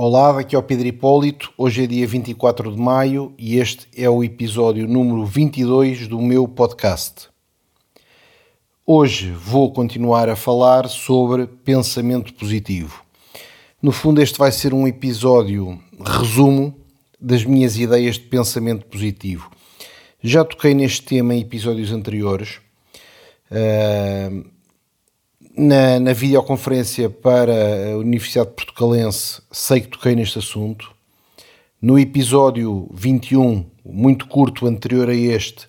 Olá, daqui é o Pedro Hipólito. Hoje é dia 24 de maio e este é o episódio número 22 do meu podcast. Hoje vou continuar a falar sobre pensamento positivo. No fundo, este vai ser um episódio resumo das minhas ideias de pensamento positivo. Já toquei neste tema em episódios anteriores. Uh, na, na videoconferência para a Universidade Portugalense, sei que toquei neste assunto. No episódio 21, muito curto anterior a este,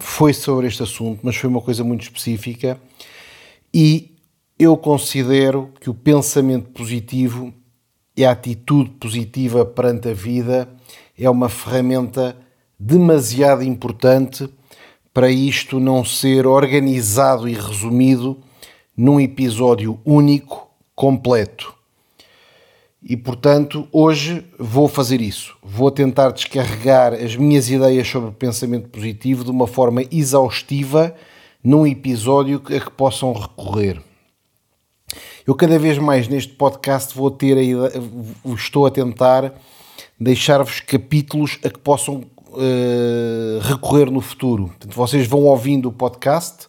foi sobre este assunto, mas foi uma coisa muito específica. E eu considero que o pensamento positivo e a atitude positiva perante a vida é uma ferramenta demasiado importante para isto não ser organizado e resumido num episódio único, completo. E portanto, hoje vou fazer isso. Vou tentar descarregar as minhas ideias sobre pensamento positivo de uma forma exaustiva num episódio a que possam recorrer. Eu cada vez mais neste podcast vou ter a estou a tentar deixar-vos capítulos a que possam uh, recorrer no futuro. Portanto, vocês vão ouvindo o podcast,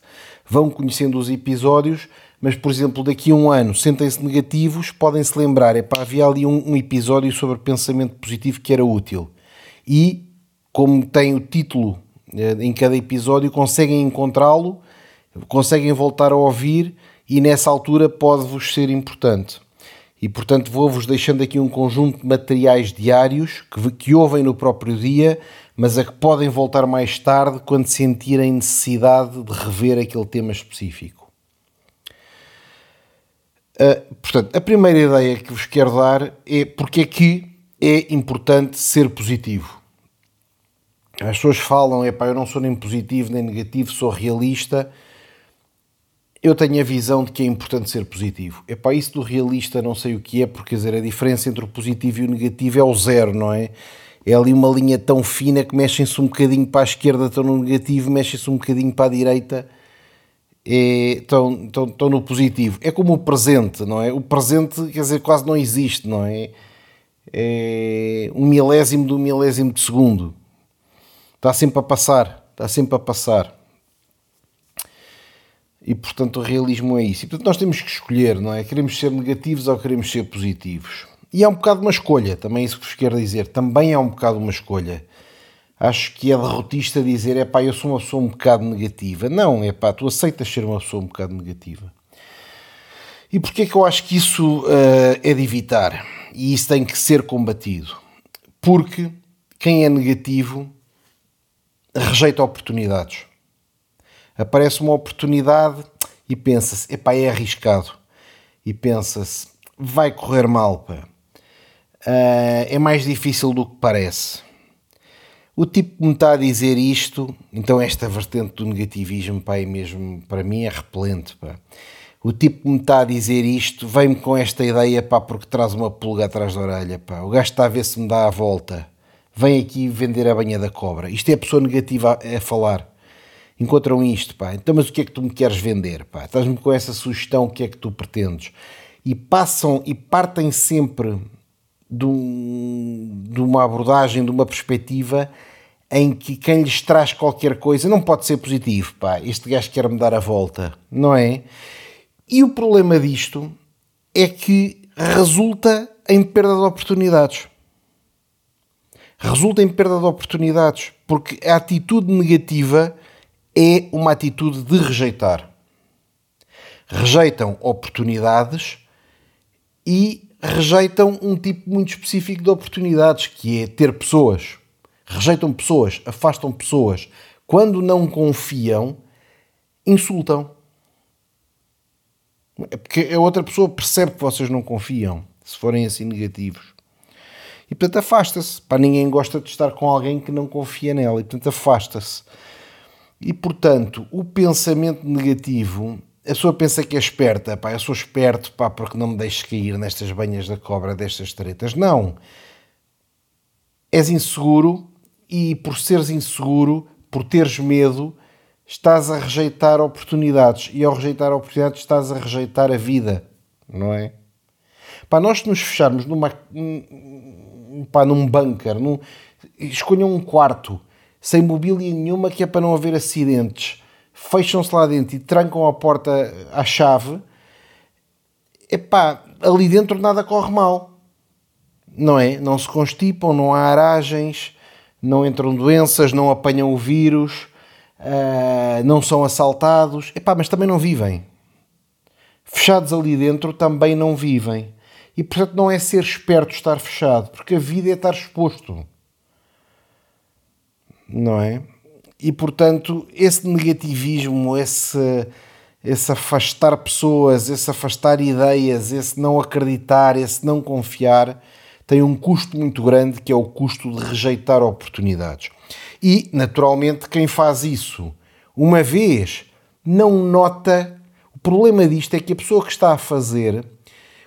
vão conhecendo os episódios, mas, por exemplo, daqui a um ano, sentem-se negativos, podem se lembrar, epá, havia ali um, um episódio sobre pensamento positivo que era útil. E, como tem o título uh, em cada episódio, conseguem encontrá-lo, conseguem voltar a ouvir e nessa altura pode-vos ser importante. E portanto vou-vos deixando aqui um conjunto de materiais diários que, que ouvem no próprio dia, mas a que podem voltar mais tarde quando sentirem necessidade de rever aquele tema específico. Uh, portanto, a primeira ideia que vos quero dar é porque é que é importante ser positivo. As pessoas falam, epá, eu não sou nem positivo nem negativo, sou realista eu tenho a visão de que é importante ser positivo. É para isso do realista não sei o que é, porque quer dizer, a diferença entre o positivo e o negativo é o zero, não é? É ali uma linha tão fina que mexem-se um bocadinho para a esquerda, estão no negativo, mexem-se um bocadinho para a direita, é, estão, estão, estão no positivo. É como o presente, não é? O presente, quer dizer, quase não existe, não é? É um milésimo do milésimo de segundo. Está sempre a passar, está sempre a passar. E portanto o realismo é isso. E portanto nós temos que escolher, não é? Queremos ser negativos ou queremos ser positivos? E é um bocado uma escolha, também isso que vos quero dizer. Também é um bocado uma escolha. Acho que é derrotista dizer, é pá, eu sou uma pessoa um bocado negativa. Não, é pá, tu aceitas ser uma pessoa um bocado negativa. E porquê é que eu acho que isso uh, é de evitar? E isso tem que ser combatido? Porque quem é negativo rejeita oportunidades aparece uma oportunidade e pensa-se, epá, é arriscado. E pensa-se, vai correr mal, pá. Uh, é mais difícil do que parece. O tipo que me está a dizer isto, então esta vertente do negativismo, pá, é mesmo, para mim é repelente, pá. O tipo que me está a dizer isto vem-me com esta ideia, pá, porque traz uma pulga atrás da orelha, pá. O gajo está a ver se me dá a volta. Vem aqui vender a banha da cobra. Isto é a pessoa negativa a, a falar encontram isto, pá, então mas o que é que tu me queres vender, pá? Estás-me com essa sugestão, o que é que tu pretendes? E passam e partem sempre de, um, de uma abordagem, de uma perspectiva em que quem lhes traz qualquer coisa não pode ser positivo, pá, este gajo quer-me dar a volta, não é? E o problema disto é que resulta em perda de oportunidades. Resulta em perda de oportunidades, porque a atitude negativa é uma atitude de rejeitar. Rejeitam oportunidades e rejeitam um tipo muito específico de oportunidades, que é ter pessoas. Rejeitam pessoas, afastam pessoas. Quando não confiam, insultam. É porque a outra pessoa percebe que vocês não confiam, se forem assim negativos. E portanto afasta-se. Para ninguém gosta de estar com alguém que não confia nela. E portanto afasta-se. E, portanto, o pensamento negativo, a pessoa pensa que é esperta, pá, eu sou esperto, pá, porque não me deixes cair nestas banhas da cobra, destas tretas. Não. És inseguro e, por seres inseguro, por teres medo, estás a rejeitar oportunidades. E, ao rejeitar oportunidades, estás a rejeitar a vida, não é? Pá, nós nos fecharmos numa, pá, num bunker, num, escolham um quarto sem mobília nenhuma que é para não haver acidentes, fecham-se lá dentro e trancam a porta à chave, epá, ali dentro nada corre mal. Não é? Não se constipam, não há aragens, não entram doenças, não apanham o vírus, uh, não são assaltados, epá, mas também não vivem. Fechados ali dentro também não vivem. E portanto não é ser esperto estar fechado, porque a vida é estar exposto. Não é? E portanto, esse negativismo, esse, esse afastar pessoas, esse afastar ideias, esse não acreditar, esse não confiar, tem um custo muito grande que é o custo de rejeitar oportunidades. E, naturalmente, quem faz isso uma vez não nota. O problema disto é que a pessoa que está a fazer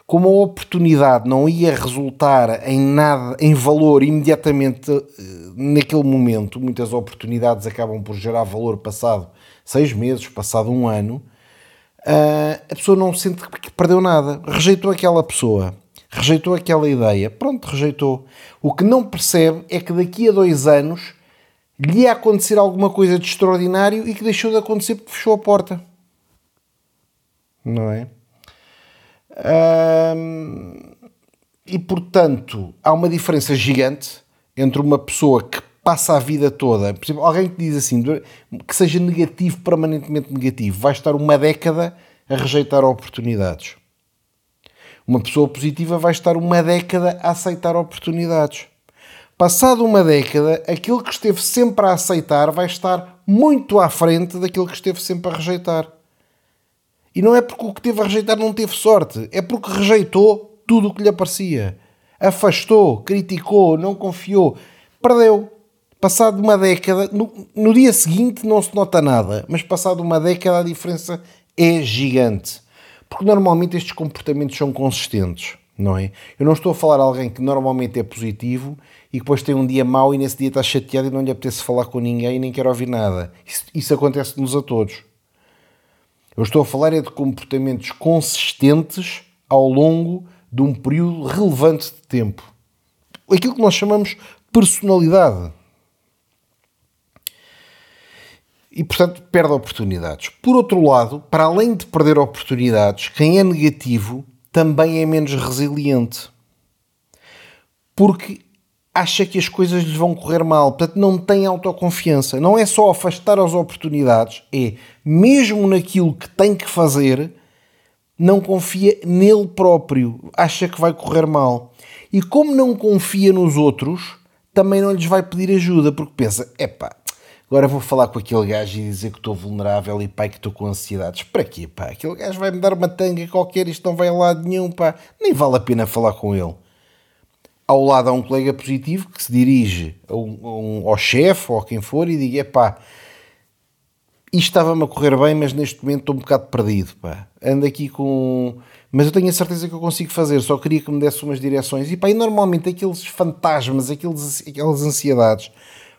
como a oportunidade não ia resultar em nada, em valor imediatamente eh, naquele momento, muitas oportunidades acabam por gerar valor passado seis meses, passado um ano, eh, a pessoa não sente que perdeu nada. Rejeitou aquela pessoa, rejeitou aquela ideia, pronto, rejeitou. O que não percebe é que daqui a dois anos lhe ia acontecer alguma coisa de extraordinário e que deixou de acontecer porque fechou a porta. Não é? E portanto, há uma diferença gigante entre uma pessoa que passa a vida toda, por exemplo, alguém que diz assim, que seja negativo, permanentemente negativo, vai estar uma década a rejeitar oportunidades. Uma pessoa positiva vai estar uma década a aceitar oportunidades. Passado uma década, aquele que esteve sempre a aceitar vai estar muito à frente daquele que esteve sempre a rejeitar. E não é porque o que teve a rejeitar não teve sorte, é porque rejeitou tudo o que lhe aparecia. Afastou, criticou, não confiou, perdeu. Passado uma década, no, no dia seguinte não se nota nada, mas passado uma década a diferença é gigante. Porque normalmente estes comportamentos são consistentes, não é? Eu não estou a falar a alguém que normalmente é positivo e depois tem um dia mau e nesse dia está chateado e não lhe apetece falar com ninguém e nem quer ouvir nada. Isso, isso acontece-nos a todos. Eu estou a falar é de comportamentos consistentes ao longo de um período relevante de tempo. Aquilo que nós chamamos personalidade. E, portanto, perde oportunidades. Por outro lado, para além de perder oportunidades, quem é negativo também é menos resiliente. Porque acha que as coisas lhes vão correr mal, portanto não tem autoconfiança. Não é só afastar as oportunidades, é mesmo naquilo que tem que fazer, não confia nele próprio, acha que vai correr mal. E como não confia nos outros, também não lhes vai pedir ajuda, porque pensa, epá, agora vou falar com aquele gajo e dizer que estou vulnerável e pai que estou com ansiedades. Para quê, pá? Aquele gajo vai me dar uma tanga qualquer, isto não vai a lado nenhum, pá. Nem vale a pena falar com ele ao lado há um colega positivo que se dirige a a um, ao chefe ou a quem for e diga: pá, isto estava-me a correr bem, mas neste momento estou um bocado perdido. Pá. Ando aqui com. Mas eu tenho a certeza que eu consigo fazer, só queria que me desse umas direções. E pá, e normalmente aqueles fantasmas, aqueles, aquelas ansiedades,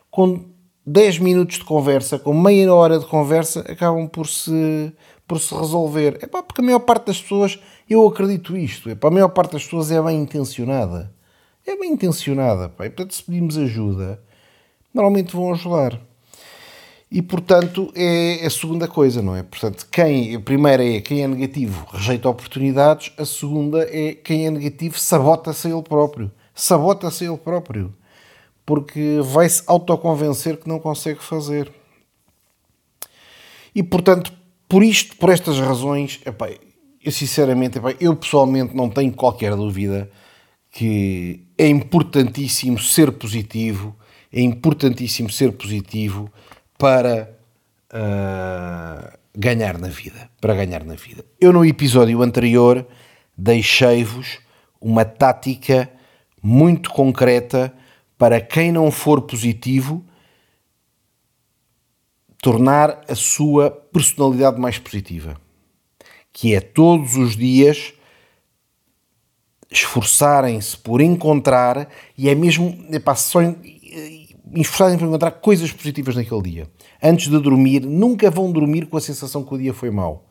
com 10 minutos de conversa, com meia hora de conversa, acabam por se, por se resolver. É pá, porque a maior parte das pessoas, eu acredito isto, é pá, a maior parte das pessoas é bem intencionada é bem intencionada. Pá. E, portanto, se pedimos ajuda, normalmente vão ajudar. E, portanto, é a segunda coisa, não é? Portanto, quem, a primeira é quem é negativo rejeita oportunidades, a segunda é quem é negativo sabota-se ele próprio. Sabota-se ele próprio. Porque vai-se autoconvencer que não consegue fazer. E, portanto, por isto, por estas razões, epá, eu sinceramente, epá, eu pessoalmente não tenho qualquer dúvida que é importantíssimo ser positivo, é importantíssimo ser positivo para uh, ganhar na vida, para ganhar na vida. Eu no episódio anterior deixei-vos uma tática muito concreta para quem não for positivo tornar a sua personalidade mais positiva, que é todos os dias esforçarem-se por encontrar, e é mesmo, epá, só esforçarem-se por encontrar coisas positivas naquele dia. Antes de dormir, nunca vão dormir com a sensação que o dia foi mau.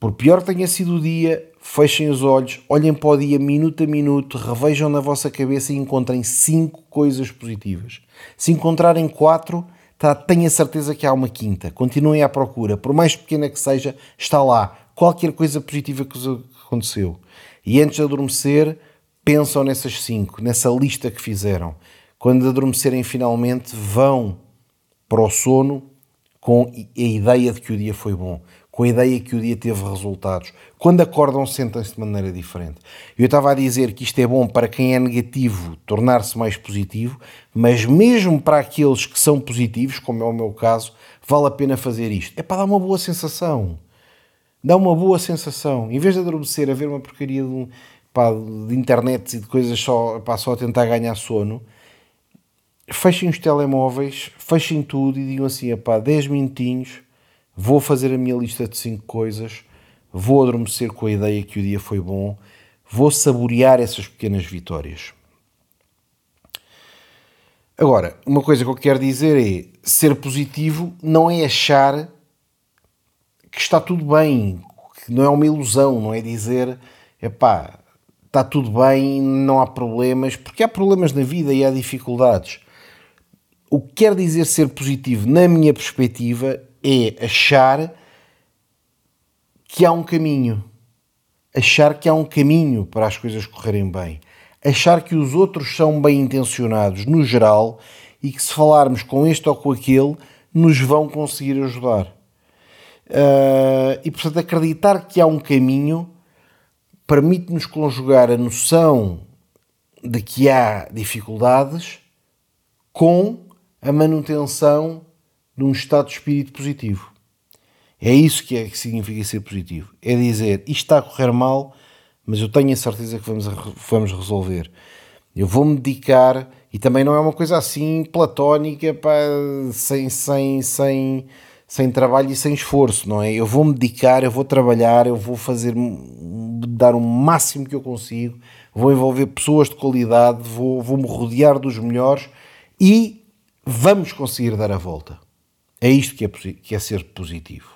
Por pior que tenha sido o dia, fechem os olhos, olhem para o dia minuto a minuto, revejam na vossa cabeça e encontrem cinco coisas positivas. Se encontrarem quatro, tá, tenha certeza que há uma quinta. Continuem à procura, por mais pequena que seja, está lá. Qualquer coisa positiva que aconteceu. E antes de adormecer, pensam nessas cinco, nessa lista que fizeram. Quando adormecerem finalmente, vão para o sono com a ideia de que o dia foi bom, com a ideia que o dia teve resultados. Quando acordam, sentem-se de maneira diferente. Eu estava a dizer que isto é bom para quem é negativo tornar-se mais positivo, mas mesmo para aqueles que são positivos, como é o meu caso, vale a pena fazer isto. É para dar uma boa sensação. Dá uma boa sensação. Em vez de adormecer a ver uma porcaria de pá, de internet e de coisas só, pá, só a tentar ganhar sono, fechem os telemóveis, fechem tudo e digam assim, pá, 10 minutinhos, vou fazer a minha lista de 5 coisas, vou adormecer com a ideia que o dia foi bom, vou saborear essas pequenas vitórias. Agora, uma coisa que eu quero dizer é, ser positivo não é achar que está tudo bem, que não é uma ilusão, não é dizer, epá, está tudo bem, não há problemas, porque há problemas na vida e há dificuldades. O que quer dizer ser positivo, na minha perspectiva, é achar que há um caminho. Achar que há um caminho para as coisas correrem bem. Achar que os outros são bem intencionados, no geral, e que se falarmos com este ou com aquele, nos vão conseguir ajudar. Uh, e portanto, acreditar que há um caminho permite-nos conjugar a noção de que há dificuldades com a manutenção de um estado de espírito positivo. É isso que, é, que significa ser positivo. É dizer, isto está a correr mal, mas eu tenho a certeza que vamos, vamos resolver. Eu vou-me dedicar, e também não é uma coisa assim platónica, pá, sem, sem, sem, sem trabalho e sem esforço, não é? Eu vou-me dedicar, eu vou trabalhar, eu vou fazer dar o máximo que eu consigo, vou envolver pessoas de qualidade, vou, vou me rodear dos melhores e vamos conseguir dar a volta. É isto que é, que é ser positivo.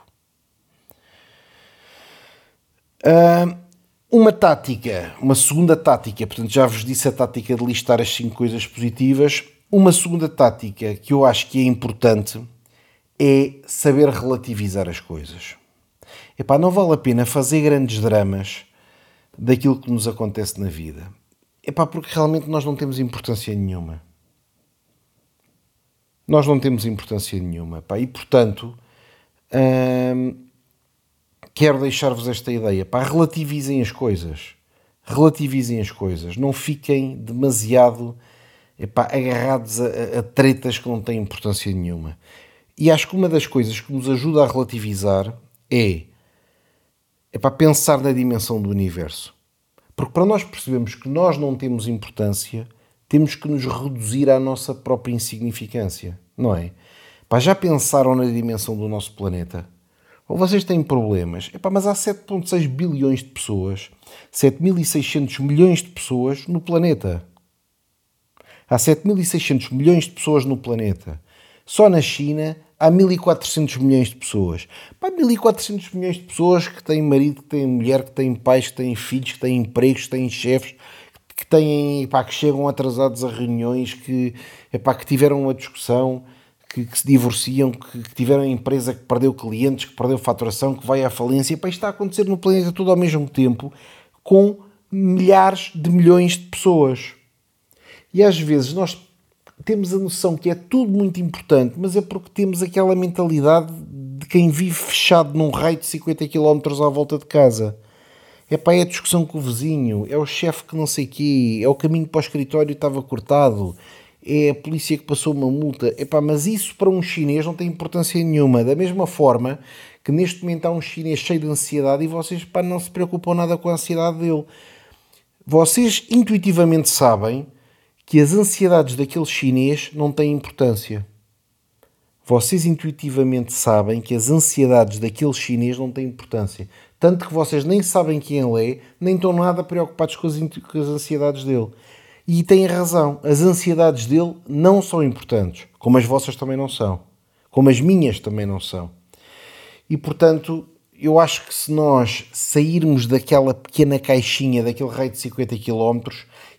Uh, uma tática, uma segunda tática, portanto já vos disse a tática de listar as cinco coisas positivas. Uma segunda tática que eu acho que é importante é saber relativizar as coisas. Epá, não vale a pena fazer grandes dramas daquilo que nos acontece na vida. Epá, porque realmente nós não temos importância nenhuma. Nós não temos importância nenhuma. Epá, e portanto, hum, quero deixar-vos esta ideia. Epá, relativizem as coisas. Relativizem as coisas. Não fiquem demasiado epá, agarrados a, a tretas que não têm importância nenhuma. E acho que uma das coisas que nos ajuda a relativizar é é para pensar na dimensão do universo. Porque para nós percebermos que nós não temos importância, temos que nos reduzir à nossa própria insignificância, não é? Pá, já pensaram na dimensão do nosso planeta? Ou vocês têm problemas? Epá, mas há 7,6 bilhões de pessoas, 7.600 milhões de pessoas no planeta. Há 7.600 milhões de pessoas no planeta. Só na China há 1400 milhões de pessoas. Pá, 1400 milhões de pessoas que têm marido, que têm mulher, que têm pais, que têm filhos, que têm empregos, que têm chefes, que têm, pá, que chegam atrasados a reuniões, que, epá, que tiveram uma discussão, que, que se divorciam, que, que, tiveram empresa que perdeu clientes, que perdeu faturação, que vai à falência. Isto está a acontecer no planeta todo ao mesmo tempo, com milhares de milhões de pessoas. E às vezes nós temos a noção que é tudo muito importante, mas é porque temos aquela mentalidade de quem vive fechado num raio de 50 km à volta de casa. É pá, é a discussão com o vizinho, é o chefe que não sei quê, é o caminho para o escritório estava cortado, é a polícia que passou uma multa. É pá, mas isso para um chinês não tem importância nenhuma. Da mesma forma que neste momento há um chinês cheio de ansiedade e vocês pá, não se preocupam nada com a ansiedade dele. Vocês intuitivamente sabem que as ansiedades daquele chinês não têm importância. Vocês intuitivamente sabem que as ansiedades daquele chinês não têm importância. Tanto que vocês nem sabem quem ele é, nem estão nada preocupados com as, com as ansiedades dele. E têm razão, as ansiedades dele não são importantes, como as vossas também não são, como as minhas também não são. E portanto, eu acho que se nós sairmos daquela pequena caixinha, daquele raio de 50 km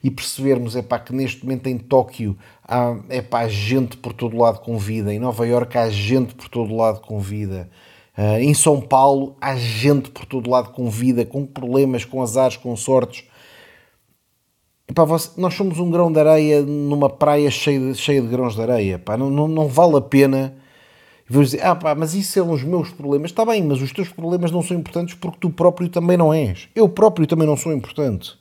e percebermos epá, que neste momento em Tóquio há epá, gente por todo lado com vida, em Nova Iorque há gente por todo lado com vida, uh, em São Paulo há gente por todo lado com vida, com problemas, com azares, com sortes. Epá, você, nós somos um grão de areia numa praia cheia de, cheia de grãos de areia. Epá, não, não, não vale a pena vamos dizer, ah pá, mas isso são os meus problemas. Está bem, mas os teus problemas não são importantes porque tu próprio também não és. Eu próprio também não sou importante.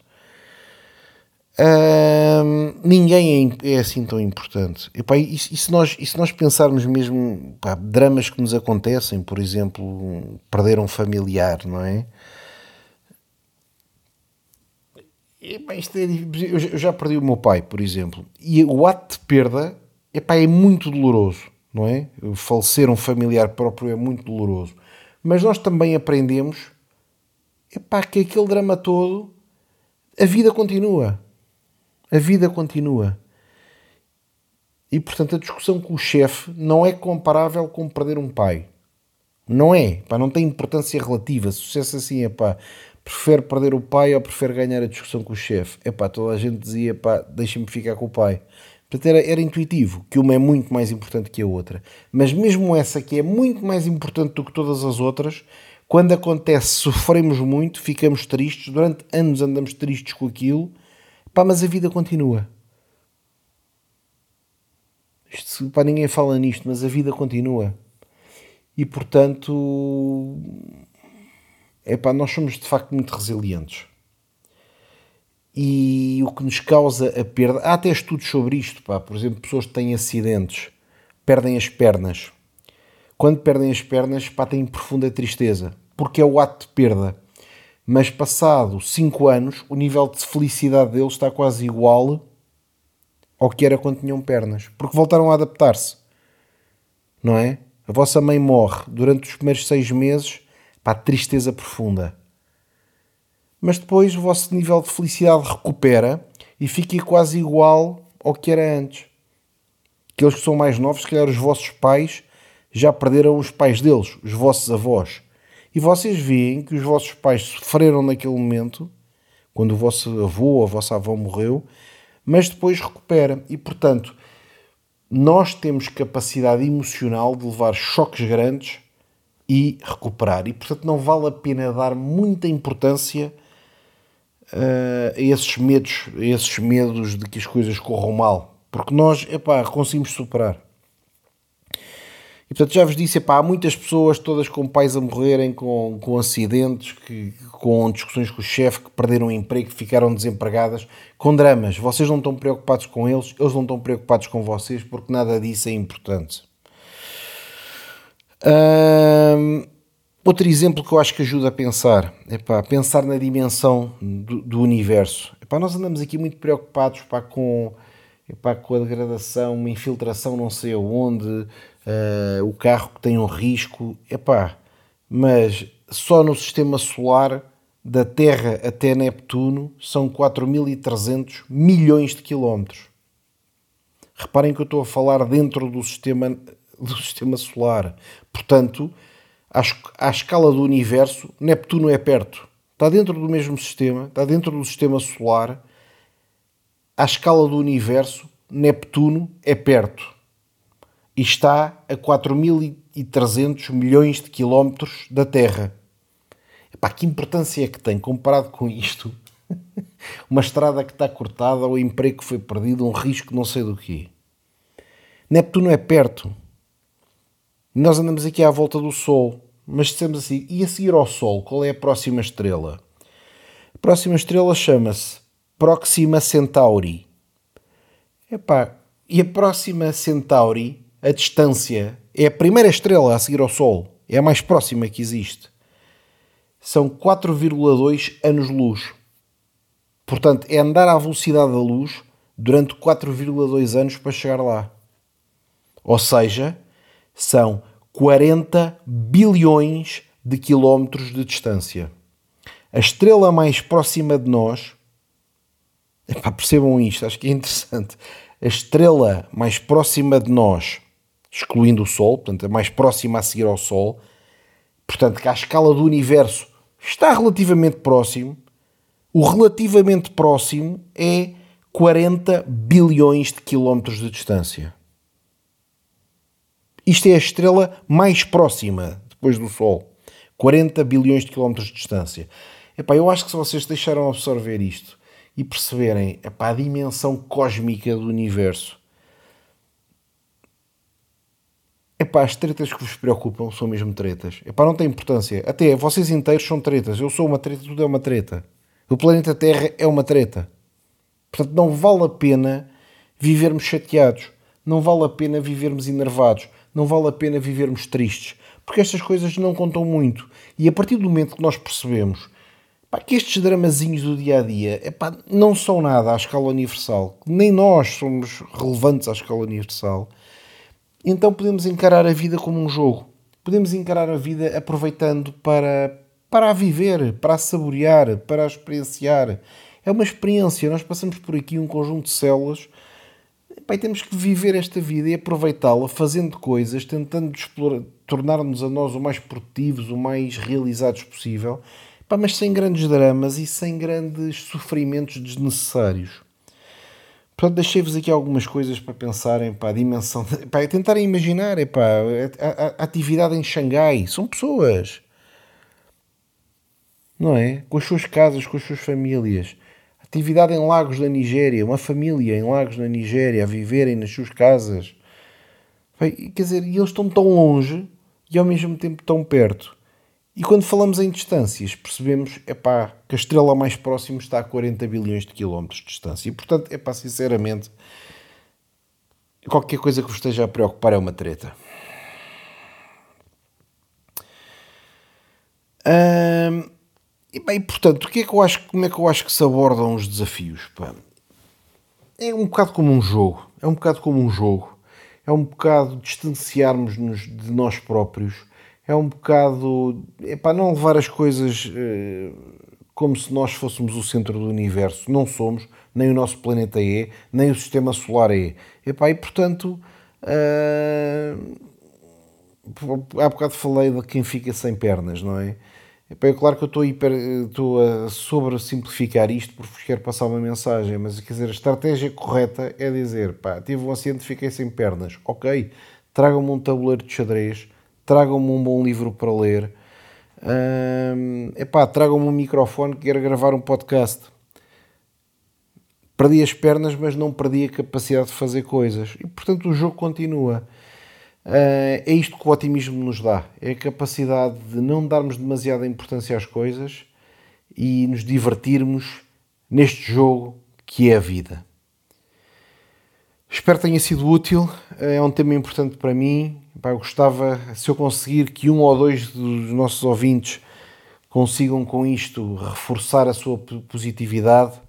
ninguém é, é, assim tão importante. E, pá, e, e, se nós, e se nós pensarmos mesmo pá, dramas que nos acontecem, por exemplo, perder um familiar, não é? E, pá, isto é, eu já perdi o meu pai, por exemplo, e o ato de perda epá, é muito doloroso não é? Falecer um familiar próprio é muito doloroso. Mas nós também aprendemos epá, que aquele drama todo, a vida continua. A vida continua. E portanto a discussão com o chefe não é comparável com perder um pai. Não é, pá, não tem importância relativa. Fosse assim, é pá, prefere perder o pai ou prefere ganhar a discussão com o chefe? É pá, toda a gente dizia, pá, deixa-me ficar com o pai. Portanto, era, era intuitivo que uma é muito mais importante que a outra. Mas mesmo essa que é muito mais importante do que todas as outras, quando acontece, sofremos muito, ficamos tristes, durante anos andamos tristes com aquilo, pá, mas a vida continua. Isto, pá, ninguém fala nisto, mas a vida continua. E portanto, é pá, nós somos de facto muito resilientes e o que nos causa a perda. Há até estudos sobre isto, pá. por exemplo, pessoas que têm acidentes perdem as pernas. Quando perdem as pernas, pá, têm profunda tristeza, porque é o ato de perda. Mas passado 5 anos, o nível de felicidade deles está quase igual ao que era quando tinham pernas, porque voltaram a adaptar-se. Não é? A vossa mãe morre durante os primeiros seis meses, pá, tristeza profunda mas depois o vosso nível de felicidade recupera e fica quase igual ao que era antes. Aqueles que são mais novos, se calhar os vossos pais já perderam os pais deles, os vossos avós. E vocês veem que os vossos pais sofreram naquele momento, quando o vosso avô ou a vossa avó morreu, mas depois recupera. E portanto, nós temos capacidade emocional de levar choques grandes e recuperar. E portanto, não vale a pena dar muita importância uh, esses medos, esses medos de que as coisas corram mal. Porque nós, epá, conseguimos superar. E portanto já vos disse, epá, há muitas pessoas todas com pais a morrerem, com, com acidentes, que, com discussões com o chefe, que perderam o emprego, que ficaram desempregadas, com dramas. Vocês não estão preocupados com eles, eles não estão preocupados com vocês, porque nada disso é importante. Outro exemplo que eu acho que ajuda a pensar é para pensar na dimensão do, do universo. Epá, nós andamos aqui muito preocupados epá, com, epá, com a degradação, uma infiltração não sei aonde, uh, o carro que tem um risco. Epá, mas só no sistema solar, da Terra até Neptuno, são 4.300 milhões de quilómetros. Reparem que eu estou a falar dentro do sistema, do sistema solar. Portanto, à, escala do universo, Neptuno é perto. Está dentro do mesmo sistema, está dentro do sistema solar. À escala do universo, Neptuno é perto. E está a 4.300 milhões de quilómetros da Terra. Epá, que importância é que tem comparado com isto? Uma estrada que está cortada, o emprego que foi perdido, um risco não sei do quê. Neptuno é perto. Nós andamos aqui à volta do Sol, mas dissemos assim, e a seguir ao Sol, qual é a próxima estrela? A próxima estrela chama-se Próxima Centauri. Epá, e a próxima Centauri, a distância, é a primeira estrela a seguir ao Sol, é a mais próxima que existe. São 4,2 anos-luz. Portanto, é andar à velocidade da luz durante 4,2 anos para chegar lá. Ou seja, são 40 bilhões de quilómetros de distância. A estrela mais próxima de nós, epá, percebam isto, acho que é interessante. A estrela mais próxima de nós, excluindo o Sol, portanto, a mais próxima a seguir ao Sol, portanto, que a escala do universo está relativamente próximo, o relativamente próximo é 40 bilhões de quilómetros de distância. Isto é a estrela mais próxima depois do Sol. 40 bilhões de quilómetros de distância. Epá, eu acho que se vocês deixaram absorver isto e perceberem epá, a dimensão cósmica do universo, epá, as tretas que vos preocupam são mesmo tretas. Epá, não tem importância. Até vocês inteiros são tretas. Eu sou uma treta, tudo é uma treta. O planeta Terra é uma treta. Portanto, não vale a pena vivermos chateados. Não vale a pena vivermos enervados. Não vale a pena vivermos tristes. Porque estas coisas não contam muito. E a partir do momento que nós percebemos pá, que estes dramazinhos do dia a dia epá, não são nada à escala universal, nem nós somos relevantes à escala universal, então podemos encarar a vida como um jogo. Podemos encarar a vida aproveitando para, para a viver, para a saborear, para a experienciar. É uma experiência. Nós passamos por aqui um conjunto de células e temos que viver esta vida e aproveitá-la fazendo coisas, tentando tornar-nos a nós o mais produtivos, o mais realizados possível mas sem grandes dramas e sem grandes sofrimentos desnecessários. Portanto, deixei-vos aqui algumas coisas para pensarem, para a dimensão, para tentarem imaginar, epá, a, a, a atividade em Xangai, são pessoas, não é? Com as suas casas, com as suas famílias. Atividade em Lagos da Nigéria, uma família em Lagos da Nigéria a viverem nas suas casas. Quer dizer, eles estão tão longe e ao mesmo tempo tão perto. E quando falamos em distâncias, percebemos epá, que a estrela mais próxima está a 40 bilhões de quilómetros de distância. E portanto, epá, sinceramente, qualquer coisa que vos esteja a preocupar é uma treta. Hum, e bem, portanto, o que é que eu acho, como é que eu acho que se abordam os desafios? Pá? É um bocado como um jogo. É um bocado como um jogo. É um bocado distanciarmos-nos de nós próprios é um bocado. É para não levar as coisas uh, como se nós fôssemos o centro do universo. Não somos, nem o nosso planeta é, nem o sistema solar é. Epá, e portanto. Uh, há bocado falei de quem fica sem pernas, não é? É claro que eu estou, hiper, estou a sobressimplificar isto porque vos quero passar uma mensagem, mas quer dizer, a estratégia correta é dizer: pá, tive um acidente, fiquei sem pernas, ok, tragam-me um tabuleiro de xadrez tragam-me um bom livro para ler. Um, epá, tragam-me um microfone que quero gravar um podcast. Perdi as pernas, mas não perdi a capacidade de fazer coisas. E portanto o jogo continua. Uh, é isto que o otimismo nos dá. É a capacidade de não darmos demasiada importância às coisas e nos divertirmos neste jogo que é a vida. Espero que tenha sido útil. É um tema importante para mim. eu gostava, se eu conseguir que um ou dois dos nossos ouvintes consigam com isto reforçar a sua positividade,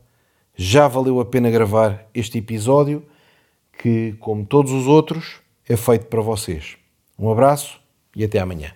já valeu a pena gravar este episódio, que, como todos os outros, é feito para vocês. Um abraço e até amanhã.